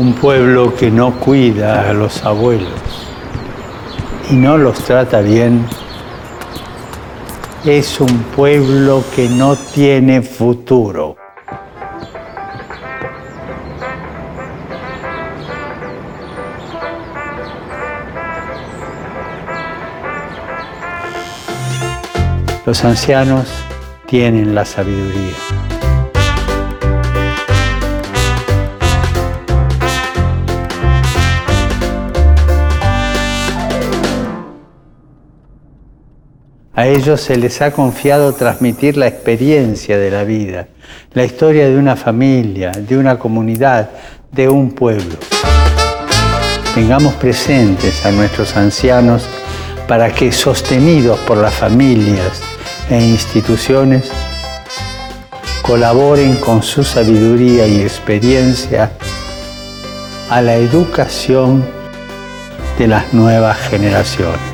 Un pueblo que no cuida a los abuelos y no los trata bien es un pueblo que no tiene futuro. Los ancianos tienen la sabiduría. A ellos se les ha confiado transmitir la experiencia de la vida, la historia de una familia, de una comunidad, de un pueblo. Tengamos presentes a nuestros ancianos para que, sostenidos por las familias e instituciones, colaboren con su sabiduría y experiencia a la educación de las nuevas generaciones.